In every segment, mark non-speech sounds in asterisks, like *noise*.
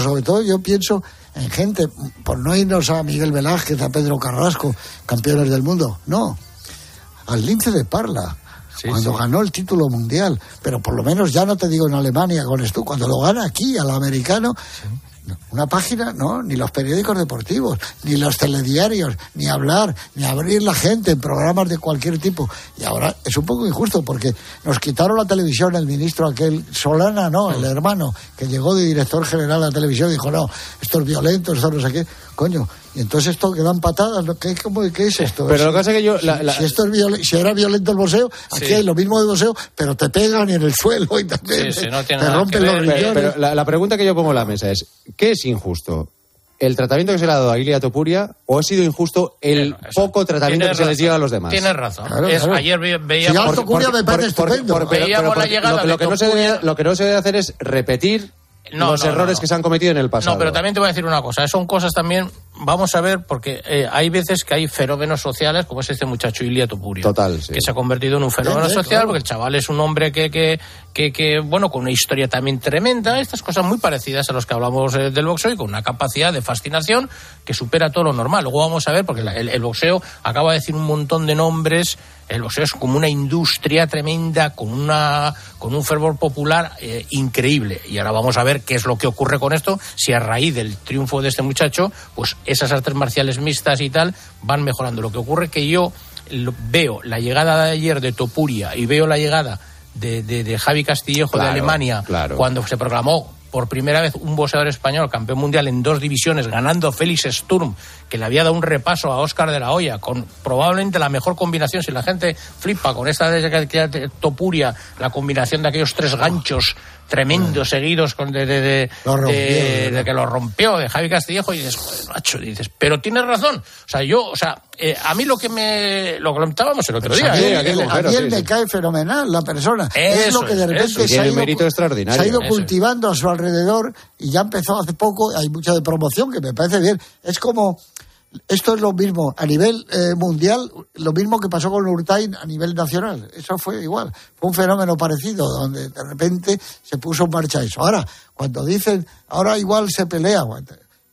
sobre todo yo pienso en gente, por no irnos a Miguel Velázquez, a Pedro Carrasco, campeones del mundo, no, al lince de Parla. cuando ganó el título mundial, pero por lo menos ya no te digo en Alemania con esto, cuando lo gana aquí al americano, una página, no, ni los periódicos deportivos, ni los telediarios, ni hablar, ni abrir la gente en programas de cualquier tipo. Y ahora es un poco injusto porque nos quitaron la televisión el ministro aquel, Solana, no, el hermano, que llegó de director general a la televisión y dijo, no, esto es violento, esto no sé qué. Coño, y entonces esto que dan patadas, ¿qué, qué es esto? Pero lo que pasa es que yo... Si, esto es si era violento el boxeo, aquí hay lo mismo de boxeo, pero te pegan en el suelo y también te rompen los riñones. Pero, la, pregunta que yo pongo en la mesa es, ¿qué es injusto? ¿El tratamiento que se le ha dado a Ilia Topuria o ha sido injusto el poco tratamiento que se les llega a los demás? Tienes razón. Ayer veíamos... Topuria me parece estupendo. lo, que no se lo que no se debe hacer es repetir los errores que se han cometido en el pasado. No, pero también te voy a decir una cosa. Son cosas también, vamos a ver, porque eh, hay veces que hay fenómenos sociales, como es este muchacho Ilia Topuria. Total, Que se ha convertido en un fenómeno social, porque el chaval es un hombre que, que, que, bueno, con una historia también tremenda, estas cosas muy parecidas a los que hablamos eh, del boxeo y con una capacidad de fascinación que supera todo lo normal. Luego vamos a ver, porque el, boxeo acaba de decir un montón de nombres el boxeo es como una industria tremenda con una con un fervor popular eh, increíble y ahora vamos a ver qué es lo que ocurre con esto si a raíz del triunfo de este muchacho pues esas artes marciales mixtas y tal van mejorando. Lo que ocurre que yo veo la llegada de ayer de Topuria y veo la llegada de, de, Javi Castillejo de Alemania cuando se proclamó por primera vez un boxeador español campeón mundial en dos divisiones, ganando Félix Sturm, que le había dado un repaso a Oscar de la Hoya, con probablemente la mejor combinación, si la gente flipa con esta de Topuria, la combinación de aquellos tres ganchos tremendos seguidos con de, de, de, que lo rompió de Javi Castillejo y dices, joder, macho, dices, pero tienes razón. O sea, yo, o sea, eh, a mí lo que me lo comentábamos el otro día. ¿eh? a mí, me cae fenomenal la persona. es lo que de repente se ha, ido, se ha ido cultivando a su alrededor y ya empezó hace poco, hay mucha de promoción que me parece bien. Es como esto es lo mismo a nivel eh, mundial, lo mismo que pasó con Urtain a nivel nacional. Eso fue igual. Fue un fenómeno parecido, donde de repente se puso en marcha eso. Ahora, cuando dicen, ahora igual se pelea,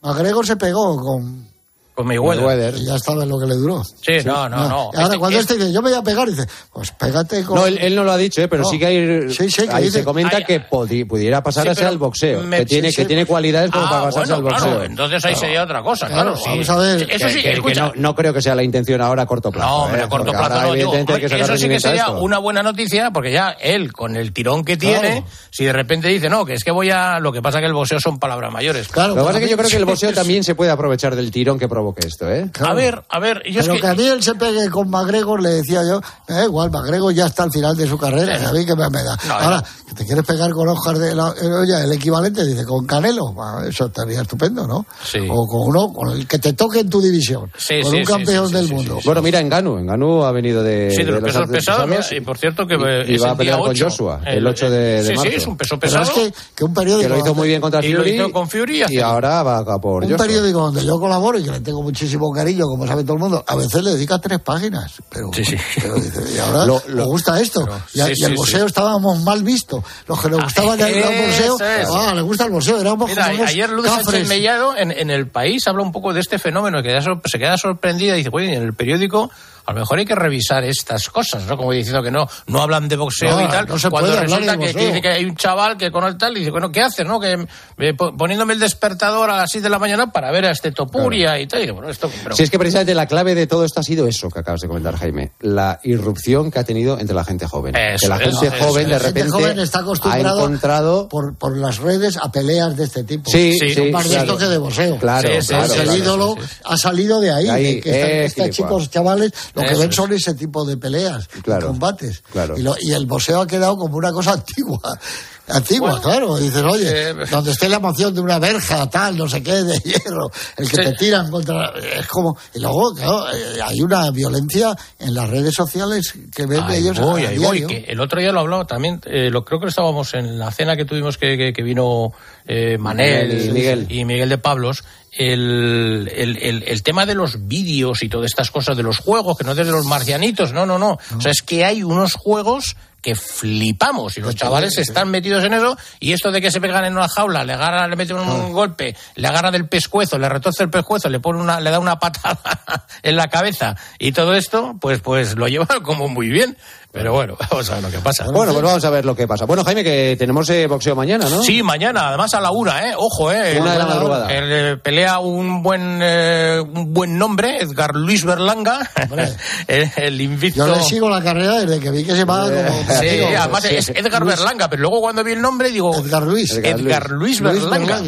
McGregor se pegó con con Mayweather. Y ya sabes lo que le duró. Sí, no, no, no. Ahora, este cuando este dice, yo me voy a pegar, dice, pues pégate con. No, él, no lo ha dicho, ¿eh? pero sí que hay. Sí, sí, que ahí se comenta que pudiera pasar a ser al boxeo. que, tiene, que tiene cualidades como ah, para pasarse al boxeo. Claro, entonces ahí sería otra cosa, claro. Vamos a ver. Eso sí, que, no, no, creo que sea la intención ahora a corto plazo. No, hombre, a ¿eh? corto plazo no. Digo, eso sí que sería una buena noticia, porque ya él, con el tirón que tiene, si de repente dice, no, que es que voy a. Lo que pasa que el boxeo son palabras mayores. Claro. Lo que pasa es que yo creo que el boxeo también se puede aprovechar del tirón que provoque esto, ¿eh? A ver, a ver. Yo Pero que... a mí él se pegue con McGregor, le decía yo, eh, igual, McGregor ya está al final de su carrera, a mí que me, da. Ahora, que te quieres pegar con Oscar de la oye, el equivalente, dice, con Canelo, eso estaría estupendo, ¿no? Sí. O con uno, con el que te toque en tu división, sí, con un campeón del mundo. Bueno, mira, en Ganu, en Ganu ha venido de. Sí, de, los pesos pesados, y por cierto que. Y, va a pelear con Joshua, el 8 de, de marzo. Sí, sí, es un peso pesado. es que, que, un periódico. Que lo hizo muy bien contra Fury. Y lo hizo con Fury. Y ahora va a por Un periódico donde yo colaboro y que le tengo muchísimo cariño, como sabe todo el mundo a veces le dedica tres páginas, pero, *laughs* y ahora le gusta esto. y, el boxeo estábamos mal visto. Los que nos gustaba el, boxeo, ah, le gusta el boxeo. ayer Luz Sánchez Mellado en, en, el país habla un poco de este fenómeno que se queda sorprendida y dice, oye, en el periódico a lo mejor hay que revisar estas cosas, ¿no? Como diciendo que no, no hablan de boxeo y tal. cuando resulta que, dice que hay un chaval que con el tal y dice, bueno, ¿qué haces, no? Que eh, poniéndome el despertador a las 6 de la mañana para ver a este Topuria y tal. Y bueno, esto, Si es que precisamente la clave de todo esto ha sido eso que acabas de comentar, Jaime. La irrupción que ha tenido entre la gente joven. que la gente joven de repente joven está ha encontrado por, por las redes a peleas de este tipo. Sí, sí, más de esto que de boxeo. Claro, claro, el ídolo ha salido de ahí, de que estos chicos chavales lo que ven son ese tipo de peleas, combates. Y, el boxeo ha quedado como una cosa *laughs* antigua. Antigua, claro. Dices, oye, donde esté la emoción de una verja, tal, no sé qué, de hierro, el que te tiran contra. Es como. Y luego, claro, eh, hay una violencia en las redes sociales que ven ellos. Voy, voy, que el otro día lo hablaba también, eh, lo creo que estábamos en la cena que tuvimos que, que, vino eh, Manel y Miguel. y Miguel de Pablos, el, el, el, tema de los vídeos y todas estas cosas de los juegos, que no es de los marcianitos, no, no, no. O sea, es que hay unos juegos que flipamos. Y los chavales están metidos en eso y esto de que se pegan en una jaula, le agarra, le meten un golpe, le agarra del pescuezo, le retorce el pescuezo, le pone una, le da una patada *laughs* en la cabeza y todo esto, pues, pues lo lleva *laughs* como muy bien. Pero bueno, *laughs* vamos a ver lo que pasa. Bueno, pues vamos a ver lo que pasa. Bueno, Jaime, que tenemos eh, boxeo mañana, ¿no? Sí, mañana, además a la una, ¿eh? Ojo, ¿eh? Una de la madrugada. El, pelea un buen, eh, un buen nombre, Edgar Luis Berlanga, *laughs* el, el, invicto. Yo le sigo la carrera desde que vi que se va como... Sí, además es Edgar Berlanga, pero luego cuando vi el nombre digo... Edgar Luis. Edgar, Luis, Berlanga.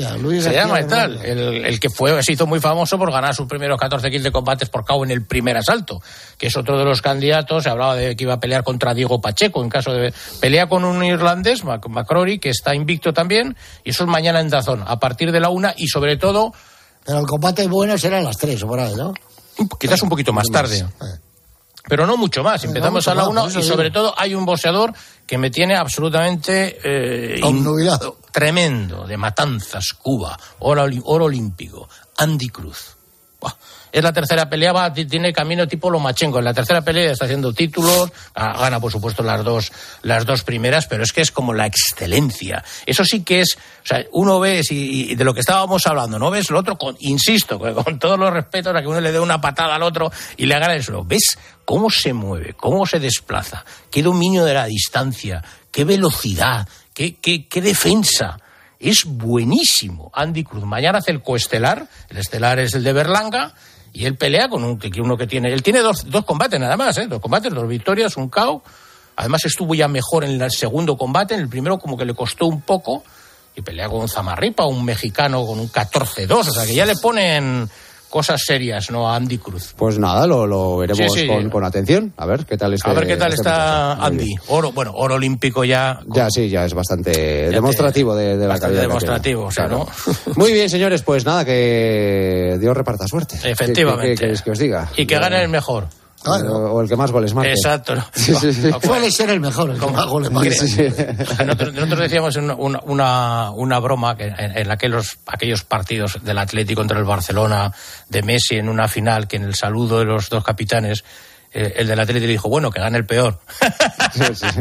se llama y tal. El, el, que fue, se hizo muy famoso por ganar sus primeros 14 kills de combates por KO en el primer asalto, que es otro de los candidatos, se hablaba de que iba a pelear con contra Diego Pacheco en caso de pelea con un irlandés, McCrory, que está invicto también, y eso es mañana en Dazón, a partir de la una y sobre todo... Pero el combate bueno será a las tres o por ahí, ¿no? Quizás un poquito más tarde. Pero no mucho más. Empezamos a la una y sobre todo hay un boxeador que me tiene absolutamente eh, tremendo, de Matanzas, Cuba, oro, oro olímpico, Andy Cruz. Es la tercera pelea, va, tiene camino tipo Lomachenko. En la tercera pelea está haciendo títulos, gana por supuesto las dos, las dos primeras, pero es que es como la excelencia. Eso sí que es, o sea, uno ve, y, de lo que estábamos hablando, no ves lo otro, insisto, con todos los respetos a que uno le dé una patada al otro y le haga eso. ¿Ves cómo se mueve, cómo se desplaza? ¿Qué dominio de la distancia? ¿Qué velocidad? ¿Qué, qué, qué defensa? es buenísimo. Andy Cruz. Mañana hace el coestelar. El estelar es el de Berlanga. Y él pelea con un, uno que tiene. Él tiene dos, dos combates nada más, ¿eh? Dos combates, dos victorias, un KO. Además estuvo ya mejor en el segundo combate. En el primero, como que le costó un poco. Y pelea con Zamarripa, un mexicano con un 14-2. O sea que ya le ponen cosas serias, ¿no? A Andy Cruz. Pues nada, lo, veremos Con, atención. A ver qué tal está. A ver qué tal este está Andy. Oro, bueno, oro olímpico ya. Ya sí, ya es bastante demostrativo de, la calidad. demostrativo, o sea, ¿no? *laughs* Muy bien, señores, pues nada, que Dios reparta suerte. Efectivamente. ¿Qué, que os diga? Y que gane el mejor. O, el que más goles marque. Exacto. *laughs* Puede ser el mejor, el que más goles marque. Nosotros, decíamos una, una, una broma que en, aquellos, aquellos partidos del Atlético contra el Barcelona, de Messi en una final, que en el saludo de los dos capitanes eh, el del Atlético dijo, bueno, que gane el peor.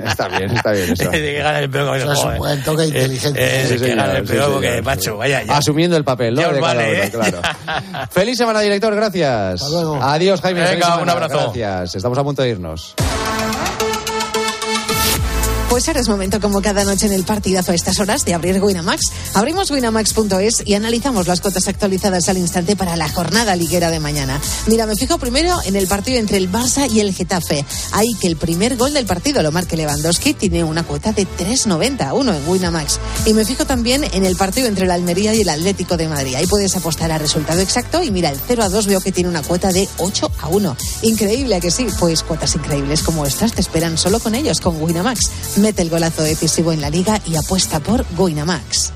está bien, está bien eso. *laughs* que gane el peor. Eso es un buen toque eh, inteligente. Eh, que gane el peor, porque, macho, vaya ya. Asumiendo el papel, ¿no? vale, claro. *laughs* Feliz semana, director, gracias. Hasta luego. Adiós, Jaime. Venga, un abrazo. Gracias. Estamos a punto de irnos. Pues ahora es momento, como cada noche en el partidazo a estas horas, de abrir Winamax. Abrimos winamax.es y analizamos las cotas actualizadas al instante para la jornada liguera de mañana. Mira, me fijo primero en el partido entre el Barça y el Getafe. Ahí que el primer gol del partido lo marque Lewandowski tiene una cuota de 3.91 en Winamax. Y me fijo también en el partido entre el Almería y el Atlético de Madrid. Ahí puedes apostar al resultado exacto y mira, el 0 a 2 veo que tiene una cuota de 8 a 1. Increíble que sí, pues cuotas increíbles como estas te esperan solo con ellos, con Winamax. Mete el golazo decisivo en la liga y apuesta por Winamax.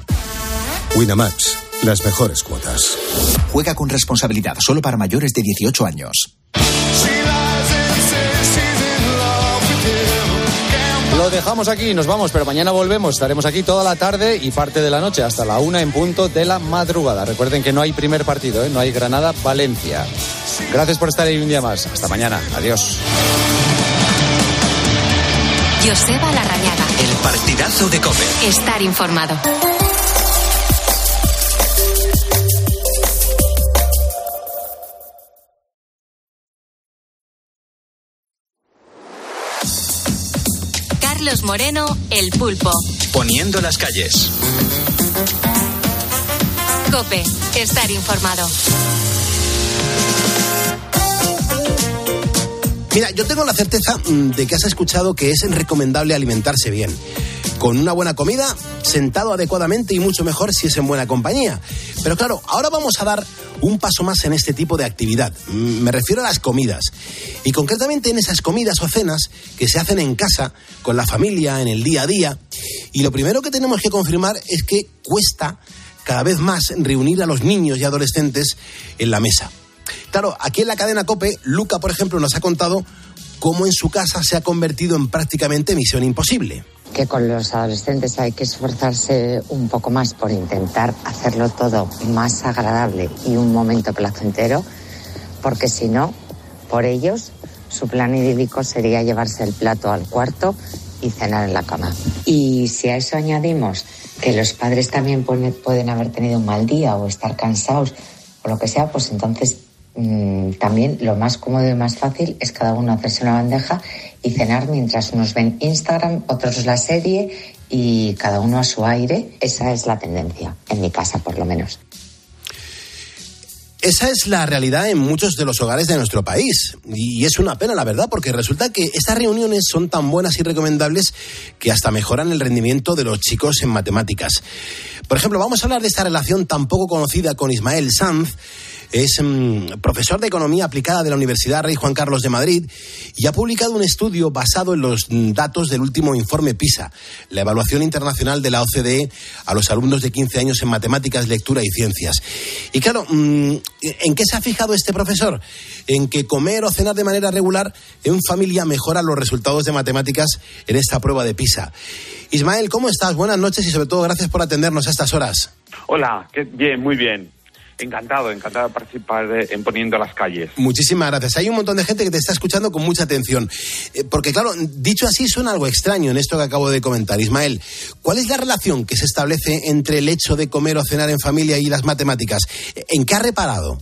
Winamax, las mejores cuotas. Juega con responsabilidad solo para mayores de 18 años. Lo dejamos aquí, nos vamos, pero mañana volvemos. Estaremos aquí toda la tarde y parte de la noche, hasta la una en punto de la madrugada. Recuerden que no hay primer partido, ¿eh? no hay Granada-Valencia. Gracias por estar ahí un día más. Hasta mañana. Adiós. Joseba Larrañaga. El partidazo de Cope. Estar informado. Carlos Moreno, El Pulpo. Poniendo las calles. Cope, estar informado. Mira, yo tengo la certeza mm, de que has escuchado que es recomendable alimentarse bien. Con una buena comida, sentado adecuadamente y mucho mejor si es en buena compañía. Pero claro, ahora vamos a dar un paso más en este tipo de actividad. Mm, me refiero a las comidas. Y concretamente en esas comidas o cenas que se hacen en casa, con la familia, en el día a día. Y lo primero que tenemos que confirmar es que cuesta cada vez más reunir a los niños y adolescentes en la mesa. Claro, aquí en la cadena Cope, Luca, por ejemplo, nos ha contado cómo en su casa se ha convertido en prácticamente misión imposible. Que con los adolescentes hay que esforzarse un poco más por intentar hacerlo todo más agradable y un momento placentero, porque si no, por ellos, su plan idílico sería llevarse el plato al cuarto y cenar en la cama. Y si a eso añadimos que los padres también pueden haber tenido un mal día o estar cansados o lo que sea, pues entonces mm, también lo más cómodo y más fácil es cada uno hacerse una bandeja y cenar mientras unos ven Instagram, otros la serie y cada uno a su aire. Esa es la tendencia, en mi casa por lo menos. Esa es la realidad en muchos de los hogares de nuestro país. Y es una pena, la verdad, porque resulta que estas reuniones son tan buenas y recomendables que hasta mejoran el rendimiento de los chicos en matemáticas. Por ejemplo, vamos a hablar de esta relación tan poco conocida con Ismael Sanz, es mm, profesor de Economía Aplicada de la Universidad Rey Juan Carlos de Madrid y ha publicado un estudio basado en los datos del último informe PISA, la evaluación internacional de la OCDE a los alumnos de 15 años en matemáticas, lectura y ciencias. Y claro, mm, ¿en qué se ha fijado este profesor? En que comer o cenar de manera regular en familia mejora los resultados de matemáticas en esta prueba de PISA. Ismael, ¿cómo estás? Buenas noches y sobre todo gracias por atendernos a estas horas. Hola, bien, muy bien. Encantado, encantado de participar en Poniendo las Calles. Muchísimas gracias. Hay un montón de gente que te está escuchando con mucha atención. Eh, porque, claro, dicho así, suena algo extraño en esto que acabo de comentar. Ismael, ¿cuál es la relación que se establece entre el hecho de comer o cenar en familia y las matemáticas? ¿En qué ha reparado?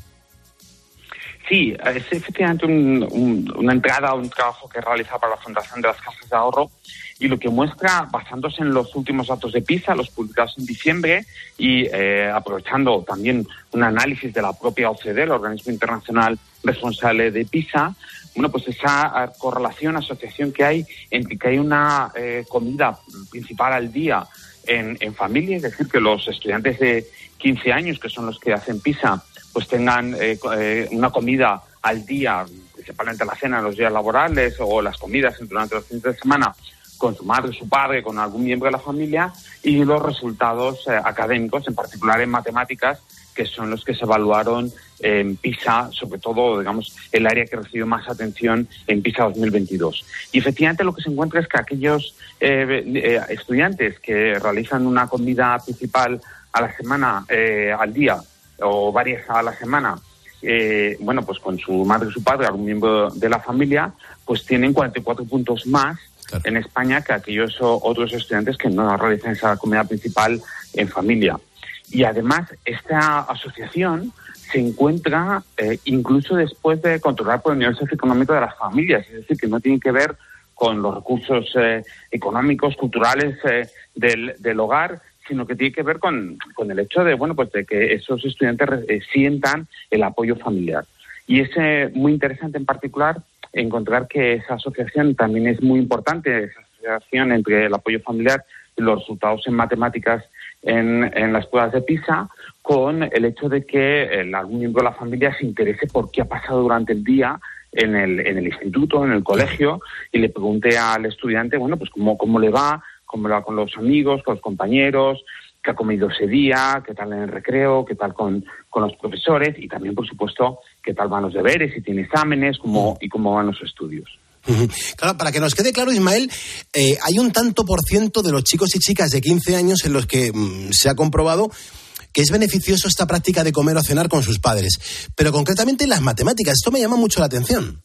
Sí, es efectivamente una entrada a un trabajo que realiza para la Fundación de las Casas de Ahorro y lo que muestra, basándose en los últimos datos de PISA, los publicados en diciembre, y eh, aprovechando también un análisis de la propia OCDE, el organismo internacional responsable de PISA, bueno, pues esa correlación, asociación que hay entre que hay una eh, comida principal al día en, en familia, es decir, que los estudiantes de 15 años, que son los que hacen PISA, pues tengan eh, una comida al día, principalmente la cena en los días laborales o las comidas durante los fines de semana, con su madre, su padre, con algún miembro de la familia y los resultados eh, académicos, en particular en matemáticas, que son los que se evaluaron en PISA, sobre todo, digamos, el área que recibió más atención en PISA 2022. Y efectivamente lo que se encuentra es que aquellos eh, eh, estudiantes que realizan una comida principal a la semana, al día, o varias a la semana, bueno, pues con su madre, su padre, algún miembro de la familia, pues tienen 44 puntos más en España que aquellos otros estudiantes que no realizan esa comida principal en familia. Y además, esta asociación se encuentra eh, incluso después de controlar por el nivel socioeconómico de las familias, es decir, que no tiene que ver con los recursos eh, económicos, culturales eh, del, del, hogar, sino que tiene que ver con, con, el hecho de, bueno, pues de que esos estudiantes sientan el apoyo familiar. Y es muy interesante en particular encontrar que esa asociación también es muy importante, esa asociación entre el apoyo familiar y los resultados en matemáticas en, en las pruebas de PISA, con el hecho de que el, algún miembro de la familia se interese por qué ha pasado durante el día en el, en el instituto, en el colegio, y le pregunte al estudiante, bueno, pues cómo, cómo le va, cómo le va con los amigos, con los compañeros, qué ha comido ese día, qué tal en el recreo, qué tal con, con los profesores y también, por supuesto, qué tal van los deberes, si tiene exámenes cómo, y cómo van los estudios. Claro, para que nos quede claro, Ismael, eh, hay un tanto por ciento de los chicos y chicas de 15 años en los que mm, se ha comprobado que es beneficioso esta práctica de comer o cenar con sus padres. Pero concretamente en las matemáticas, esto me llama mucho la atención.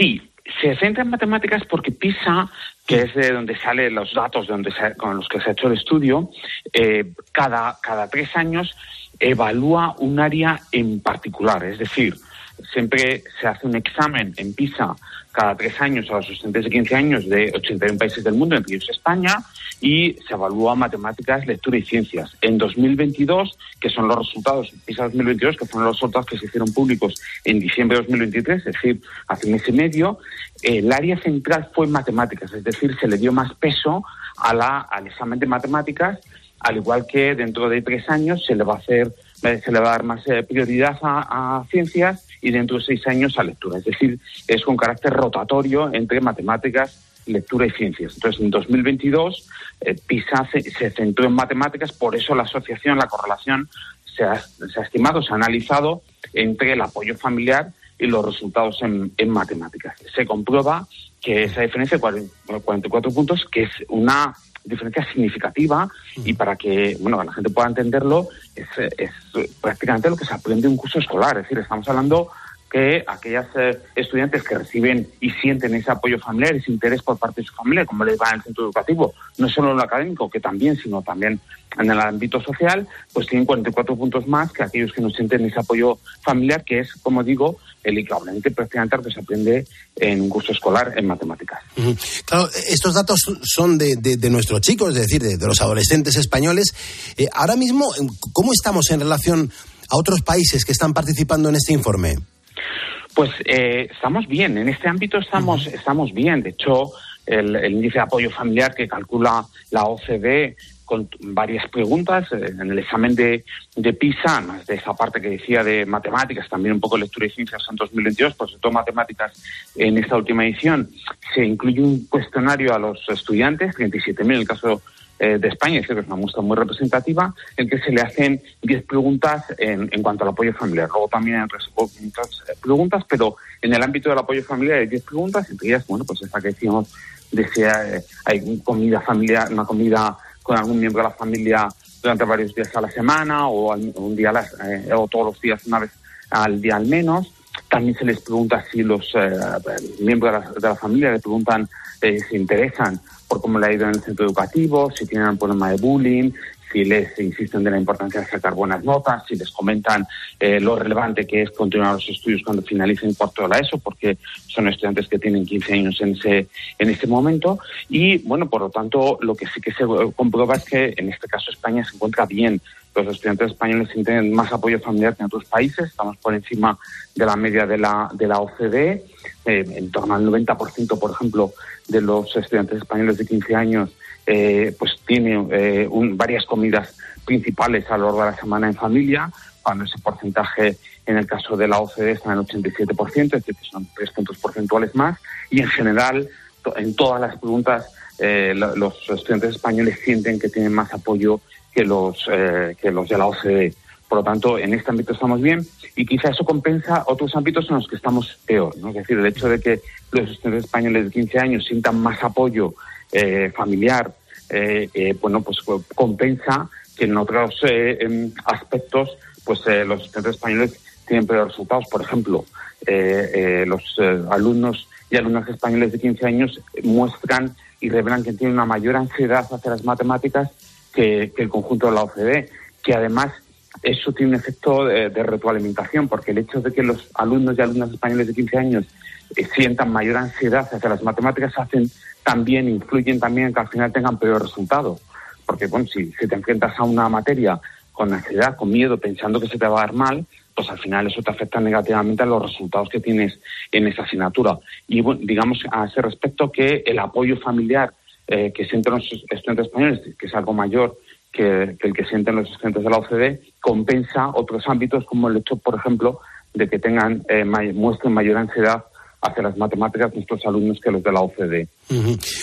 Sí, se centra en matemáticas porque PISA, que es de donde salen los datos de donde con los que se ha hecho el estudio, eh, cada, cada tres años evalúa un área en particular. Es decir, siempre se hace un examen en PISA cada tres años a los estudiantes de 15 años de 81 países del mundo, entre ellos España, y se evalúa matemáticas, lectura y ciencias. En 2022, que son los resultados, PISA 2022, que fueron los resultados que se hicieron públicos en diciembre de 2023, es decir, hace un mes y medio, el área central fue matemáticas, es decir, se le dio más peso a la, al examen de matemáticas, al igual que dentro de tres años se le va a hacer, se le va a dar más eh, prioridad a ciencias y dentro de seis años a lectura. Es decir, es con carácter rotatorio entre matemáticas, lectura y ciencias. Entonces, en 2022, eh, PISA se, centró en matemáticas, por eso la asociación, la correlación, se ha, estimado, se ha analizado entre el apoyo familiar y los resultados en, matemáticas. Se comprueba que esa diferencia de 44 puntos, que es una diferencia significativa y para que bueno la gente pueda entenderlo es, es prácticamente lo que se aprende en un curso escolar es decir estamos hablando que aquellas eh, estudiantes que reciben y sienten ese apoyo familiar, ese interés por parte de su familia, como les va en el centro educativo, no solo en lo académico, que también, sino también en el ámbito social, pues tienen 44 puntos más que aquellos que no sienten ese apoyo familiar, que es, como digo, el equivalente prácticamente que se aprende en un curso escolar en matemáticas. Claro, estos datos son de, nuestros chicos, es decir, de, los adolescentes españoles. Eh, ahora mismo, ¿cómo estamos en relación a otros países que están participando en este informe? Pues eh, estamos bien, en este ámbito estamos, estamos bien. De hecho, el, índice de apoyo familiar que calcula la OCDE con varias preguntas eh, en el examen de, de PISA, más de esa parte que decía de matemáticas, también un poco lectura y ciencias en 2022, pues sobre todo matemáticas en esta última edición, se incluye un cuestionario a los estudiantes, 37.000 en el caso eh, de España, que es una muestra muy representativa, en que se le hacen 10 preguntas en, en, cuanto al apoyo familiar. Luego también hay otras preguntas, pero en el ámbito del apoyo familiar hay 10 preguntas, entre ellas, bueno, pues esta que decíamos, decía, eh, hay comida familiar, una comida con algún miembro de la familia durante varios días a la semana o un día eh, o todos los días una vez al día al menos. También se les pregunta si los miembros de la, familia le preguntan si se interesan por cómo le ha ido en el centro educativo, si tienen un problema de bullying, si les insisten de la importancia de sacar buenas notas, si les comentan eh, lo relevante que es continuar los estudios cuando finalicen cuarto de ESO, porque son estudiantes que tienen 15 años en ese, en este momento. Y, bueno, por lo tanto, lo que sí que se comprueba es que en este caso España se encuentra bien. Los estudiantes españoles tienen más apoyo familiar que en otros países, estamos por encima de la media de la, de la OCDE, eh, en torno al 90%, por ejemplo, de los estudiantes españoles de 15 años eh, pues tiene eh, varias comidas principales a lo largo de la semana en familia, cuando ese porcentaje en el caso de la OCDE está en el 87%, es decir, son tres puntos porcentuales más, y en general, en todas las preguntas, eh, los estudiantes españoles sienten que tienen más apoyo que los, que los de la OCDE. Por lo tanto, en este ámbito estamos bien y quizá eso compensa otros ámbitos en los que estamos peor. ¿no? Es decir, el hecho de que los estudiantes españoles de 15 años sientan más apoyo eh, familiar, eh, eh, bueno, pues compensa que en otros em, aspectos, pues los estudiantes españoles tienen peores resultados. Por ejemplo, los alumnos y alumnas españoles de 15 años muestran y revelan que tienen una mayor ansiedad hacia las matemáticas que, el conjunto de la OCDE, que además eso tiene un efecto de, retroalimentación, porque el hecho de que los alumnos y alumnas españoles de 15 años eh, sientan mayor ansiedad hacia las matemáticas hacen también, influyen también en que al final tengan peor resultado. Porque, bueno, si, si te enfrentas a una materia con ansiedad, con miedo, pensando que se te va a dar mal, pues al final eso te afecta negativamente a los resultados que tienes en esa asignatura. Y bueno, digamos a ese respecto que el apoyo familiar eh, que sienten los estudiantes españoles, que es algo mayor que, el que sienten los estudiantes de la OCDE compensa otros ámbitos como el hecho, por ejemplo, de que tengan eh, muestren mayor ansiedad hacia las matemáticas nuestros alumnos que los de la OCDE.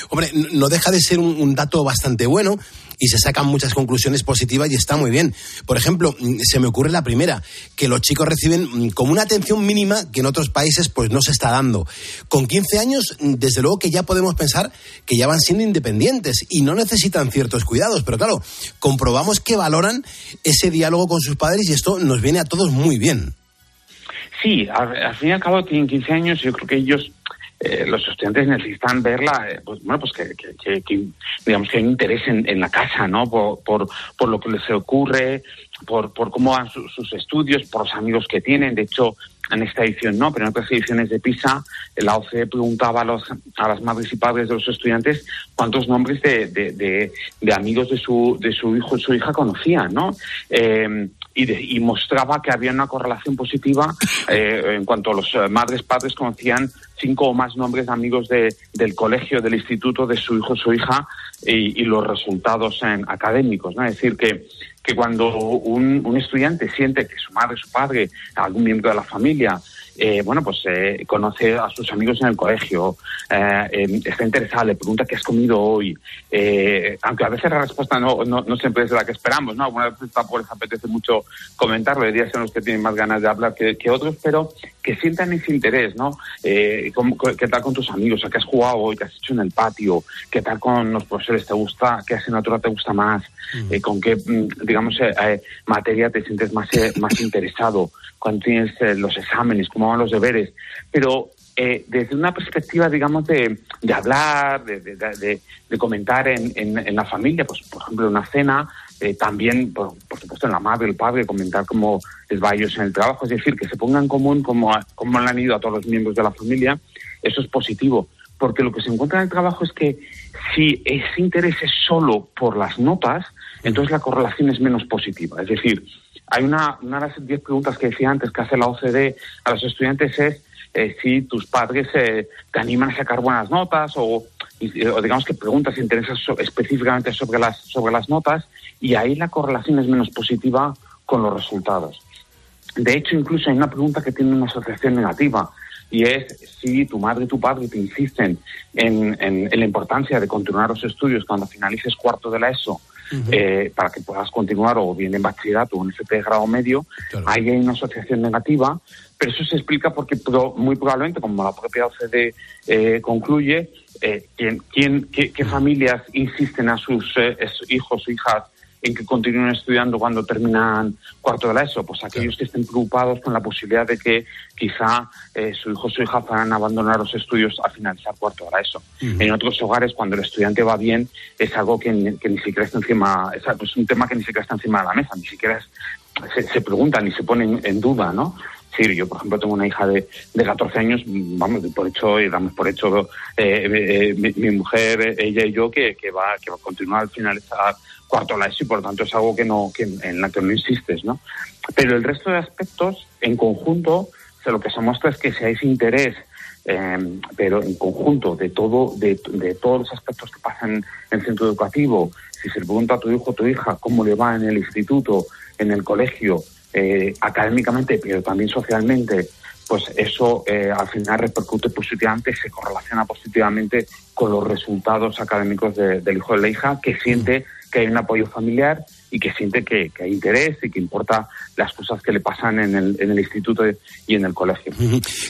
Hombre, no deja de ser un, dato bastante bueno y se sacan muchas conclusiones positivas y está muy bien. Por ejemplo, mm, se me ocurre la primera, que los chicos reciben mm, como una atención mínima que en otros países pues no se está dando. Con 15 años, mm, desde luego que ya podemos pensar que ya van siendo independientes y no necesitan ciertos cuidados, pero claro, comprobamos que valoran ese diálogo con sus padres y esto nos viene a todos muy bien. Sí, al, fin y al cabo tienen 15 años y yo creo que ellos eh, los estudiantes necesitan verla, eh, pues bueno, pues que, digamos que hay interés en, la casa, ¿no? Por, por, lo que les ocurre, por, por cómo van sus estudios, por los amigos que tienen. De hecho, en esta edición no, pero en otras ediciones de PISA, la OCDE preguntaba a, los, a las madres y padres de los estudiantes cuántos nombres de, de, de, amigos de su, de su hijo y su hija conocían, ¿no? Eh, y, mostraba que había una correlación positiva *laughs* eh, en cuanto a los eh, madres padres conocían cinco o más nombres de amigos de, del colegio, del instituto, de su hijo o su hija y, los resultados en académicos. ¿no? Es decir, que, que cuando un, un estudiante siente que su madre, su padre, algún miembro de la familia eh, bueno, pues eh, conoce a sus amigos en el colegio, eh, está interesada, le pregunta qué has comido hoy, aunque a veces la respuesta no, no, siempre es la que esperamos, ¿no? Algunas veces les apetece mucho comentarlo, diría son los que tienen más ganas de hablar que, otros, pero que sientan ese interés, ¿no? ¿Qué tal con tus amigos? ¿A qué has jugado hoy? ¿Qué has hecho en el patio? ¿Qué tal con los profesores? ¿Te gusta? ¿Qué asignatura te gusta más? ¿Con qué, mm, digamos, materia te sientes más, más *laughs* interesado? cuando tienes los exámenes, cómo los deberes. Pero eh, desde una perspectiva, digamos, de, de hablar, de, de, comentar en, en, en, la familia, pues por ejemplo, una cena, eh, también, por, supuesto, en la madre, el padre, comentar cómo les va a ellos en el trabajo, es decir, que se ponga en común cómo, cómo han ido a todos los miembros de la familia, eso es positivo, porque lo que se encuentra en el trabajo es que si ese interés es solo por las notas, entonces la correlación es menos positiva. Es decir, hay una, una de las diez preguntas que decía antes que hace la OCDE a los estudiantes es eh, si tus padres eh, te animan a sacar buenas notas o, digamos que preguntas interesas so, específicamente sobre las, sobre las notas y ahí la correlación es menos positiva con los resultados. De hecho, incluso hay una pregunta que tiene una asociación negativa y es si tu madre y tu padre te insisten en, en, en la importancia de continuar los estudios cuando finalices cuarto de la ESO uh -huh. eh, para que puedas continuar o bien en bachillerato o en FP de grado medio, claro. ahí hay una asociación negativa, pero eso se explica porque muy probablemente, como la propia OCDE eh, concluye, eh, ¿quién, quién, qué, qué, familias insisten a sus eh, hijos o hijas en que continúen estudiando cuando terminan cuarto de la ESO? Pues aquellos claro. que estén preocupados con la posibilidad de que quizá eh, su hijo o su hija puedan abandonar los estudios al finalizar cuarto de la ESO. Uh -huh. En otros hogares, cuando el estudiante va bien, es algo que, que ni siquiera está encima, es pues un tema que ni siquiera está encima de la mesa, ni siquiera es, se, se pregunta ni se pone en, en duda, ¿no? Sí, yo, por ejemplo, tengo una hija de, de 14 años, vamos, por hecho, y damos por hecho eh, eh, mi, mi, mujer, ella y yo, que, que, va, que va a continuar al finalizar cuarto ESO y por tanto es algo que no, que, en la que no insistes, ¿no? Pero el resto de aspectos, en conjunto, lo que se muestra es que si hay ese interés, eh, pero en conjunto de todo, de, de, todos los aspectos que pasan en el centro educativo, si se pregunta a tu hijo o tu hija cómo le va en el instituto, en el colegio, eh, académicamente, pero también socialmente, pues eso eh, al final repercute positivamente, se correlaciona positivamente con los resultados académicos de, del hijo de la hija, que siente que hay un apoyo familiar y que siente que, que, hay interés y que importa las cosas que le pasan en el, en el instituto y en el colegio.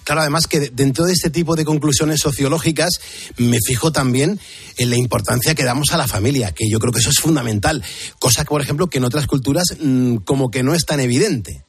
Claro, además que dentro de este tipo de conclusiones sociológicas me fijo también en la importancia que damos a la familia, que yo creo que eso es fundamental, cosa que, por ejemplo, que en otras culturas mmm, como que no es tan evidente.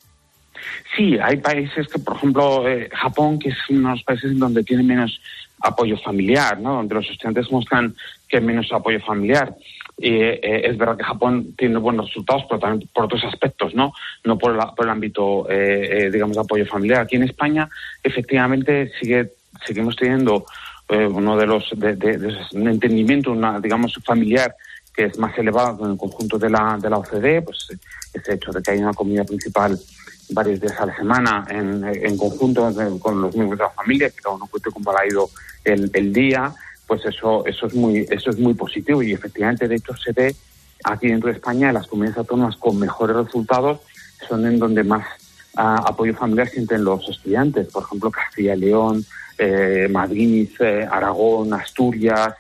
Sí, hay países que, por ejemplo, eh, Japón, que es uno de los países donde tiene menos apoyo familiar, ¿no? donde los estudiantes muestran que hay menos apoyo familiar. Y eh, es verdad que Japón tiene buenos resultados, pero también por otros aspectos, ¿no? No por, la, por el ámbito, eh, eh, digamos, de apoyo familiar. Aquí en España, efectivamente, sigue, seguimos teniendo eh, uno de los, de, un entendimiento, una, digamos, familiar que es más elevado en el conjunto de la, de la OCDE, pues ese hecho de que hay una comida principal varios días a la semana en, en conjunto con los miembros de la familia, que cada uno cuente cómo ha ido el, el día, pues eso, eso es muy, eso es muy positivo. Y efectivamente de hecho se ve aquí dentro de España las comunidades autónomas con mejores resultados son en donde más uh, apoyo familiar sienten los estudiantes, por ejemplo Castilla y León, eh, Madrid, eh, Aragón, Asturias,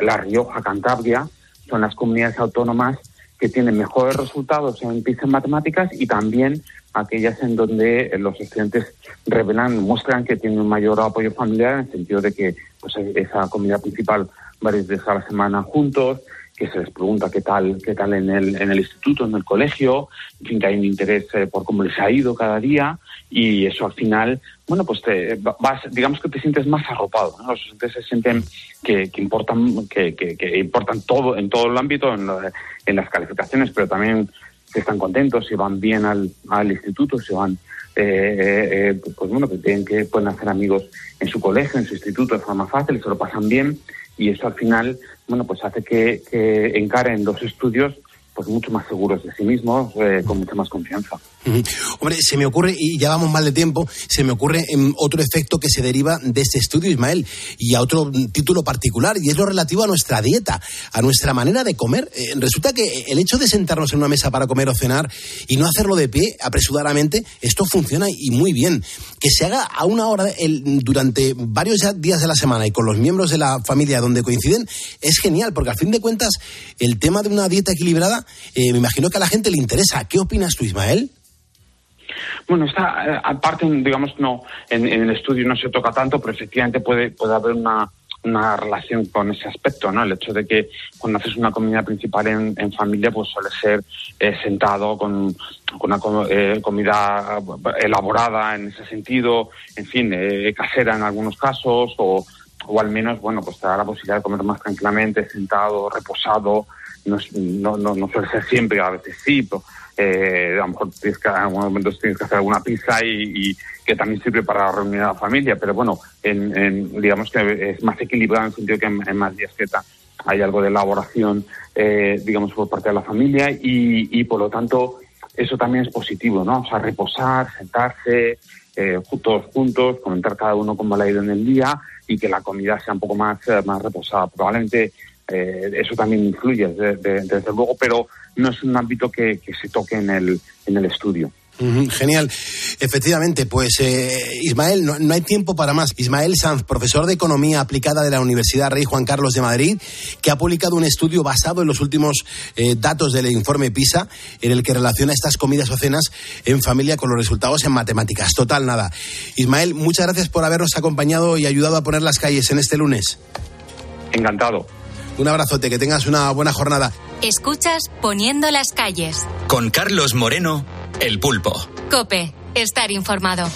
La Rioja, Cantabria, son las comunidades autónomas que tienen mejores resultados en PISA en matemáticas y también aquellas en donde los estudiantes revelan, muestran que tienen un mayor apoyo familiar en el sentido de que pues, esa comida principal varios días a la semana juntos, que se les pregunta qué tal, qué tal en el, en el instituto, en el colegio, en fin, que hay un interés eh, por cómo les ha ido cada día y eso al final, bueno, pues te vas, digamos que te sientes más arropado, ¿no? Los estudiantes se sienten que, que importan, que, que, que, importan todo, en todo el ámbito, en, lo, en las calificaciones, pero también que están contentos, si van bien al, al instituto, si van, eh, eh, pues bueno, que tienen que pueden hacer amigos en su colegio, en su instituto de forma fácil, se lo pasan bien y eso al final, bueno, pues hace que, que encaren los estudios pues mucho más seguros de sí mismos, eh, con mucha más confianza. Hombre, se me ocurre, y ya vamos mal de tiempo, se me ocurre um, otro efecto que se deriva de este estudio, Ismael, y a otro título particular, y es lo relativo a nuestra dieta, a nuestra manera de comer. Eh, resulta que el hecho de sentarnos en una mesa para comer o cenar y no hacerlo de pie, apresuradamente, esto funciona y muy bien. Que se haga a una hora durante varios días de la semana y con los miembros de la familia donde coinciden, es genial, porque al fin de cuentas, el tema de una dieta equilibrada, eh, me imagino que a la gente le interesa. ¿Qué opinas tú, Ismael? Bueno, esta eh, aparte, digamos, no, en, en, el estudio no se toca tanto, pero efectivamente puede, puede haber una, una relación con ese aspecto, ¿no? El hecho de que cuando haces una comida principal en, familia, pues suele ser eh, sentado con, una eh, comida elaborada en ese sentido, en fin, eh, casera en algunos casos, o, o al menos, bueno, pues te da la posibilidad de comer más tranquilamente, sentado, reposado, no, no, no, no suele ser siempre, a veces sí, pero, eh, a lo mejor tienes que, en algunos momentos tienes que hacer alguna pizza y, que también sirve para reunir a la familia, pero bueno, en, digamos que es más equilibrado en el sentido que en, más días hay algo de elaboración, eh, digamos, por parte de la familia y, y por lo tanto eso también es positivo, ¿no? O sea, reposar, sentarse, eh, todos juntos, comentar cada uno cómo le ha ido en el día y que la comida sea un poco más, eh, más reposada. Probablemente eh, eso también influye, desde, luego, pero no es un ámbito que, se toque en el, en el estudio. genial. Efectivamente, pues eh, Ismael, no, hay tiempo para más. Ismael Sanz, profesor de Economía Aplicada de la Universidad Rey Juan Carlos de Madrid, que ha publicado un estudio basado en los últimos eh, datos del informe PISA, en el que relaciona estas comidas o cenas en familia con los resultados en matemáticas. Total, nada. Ismael, muchas gracias por habernos acompañado y ayudado a poner las calles en este lunes. Encantado. Un abrazote, que tengas una buena jornada. Escuchas Poniendo las calles. Con Carlos Moreno, El Pulpo. Cope, estar informado.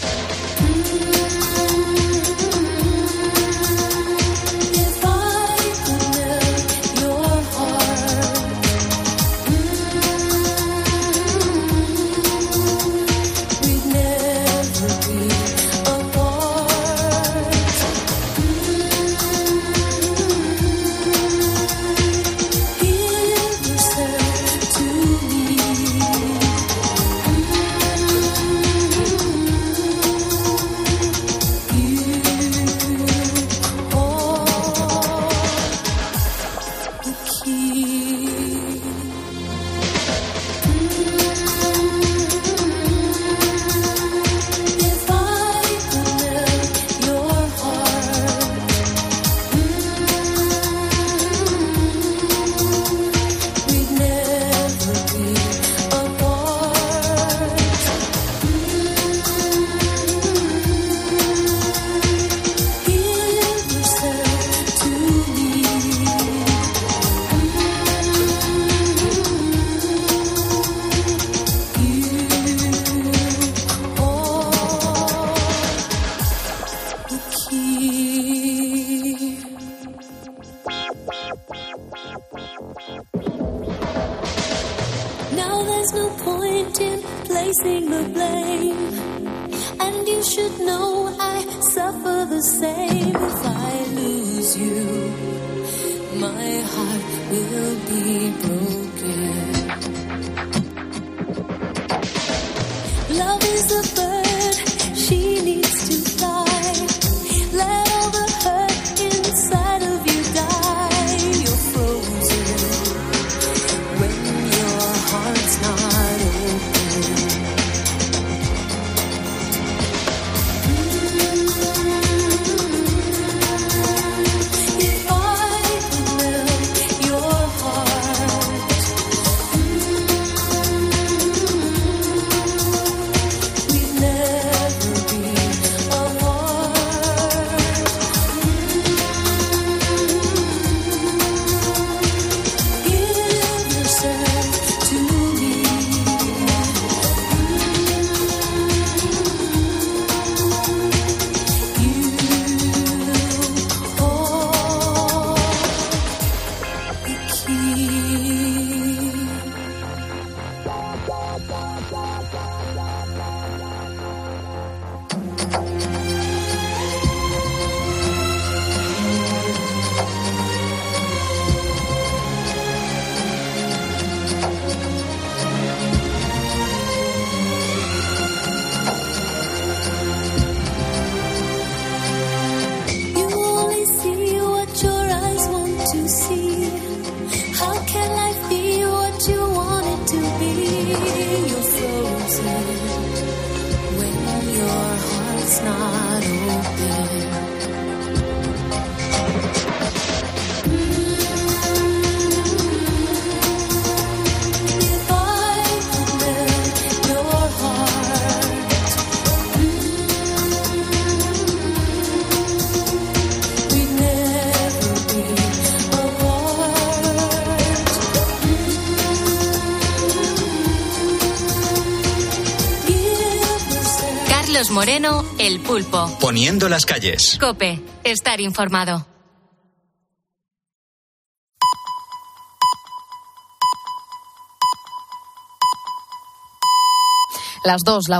Moreno, El Pulpo. Poniendo las calles. Cope, estar informado. Las dos, la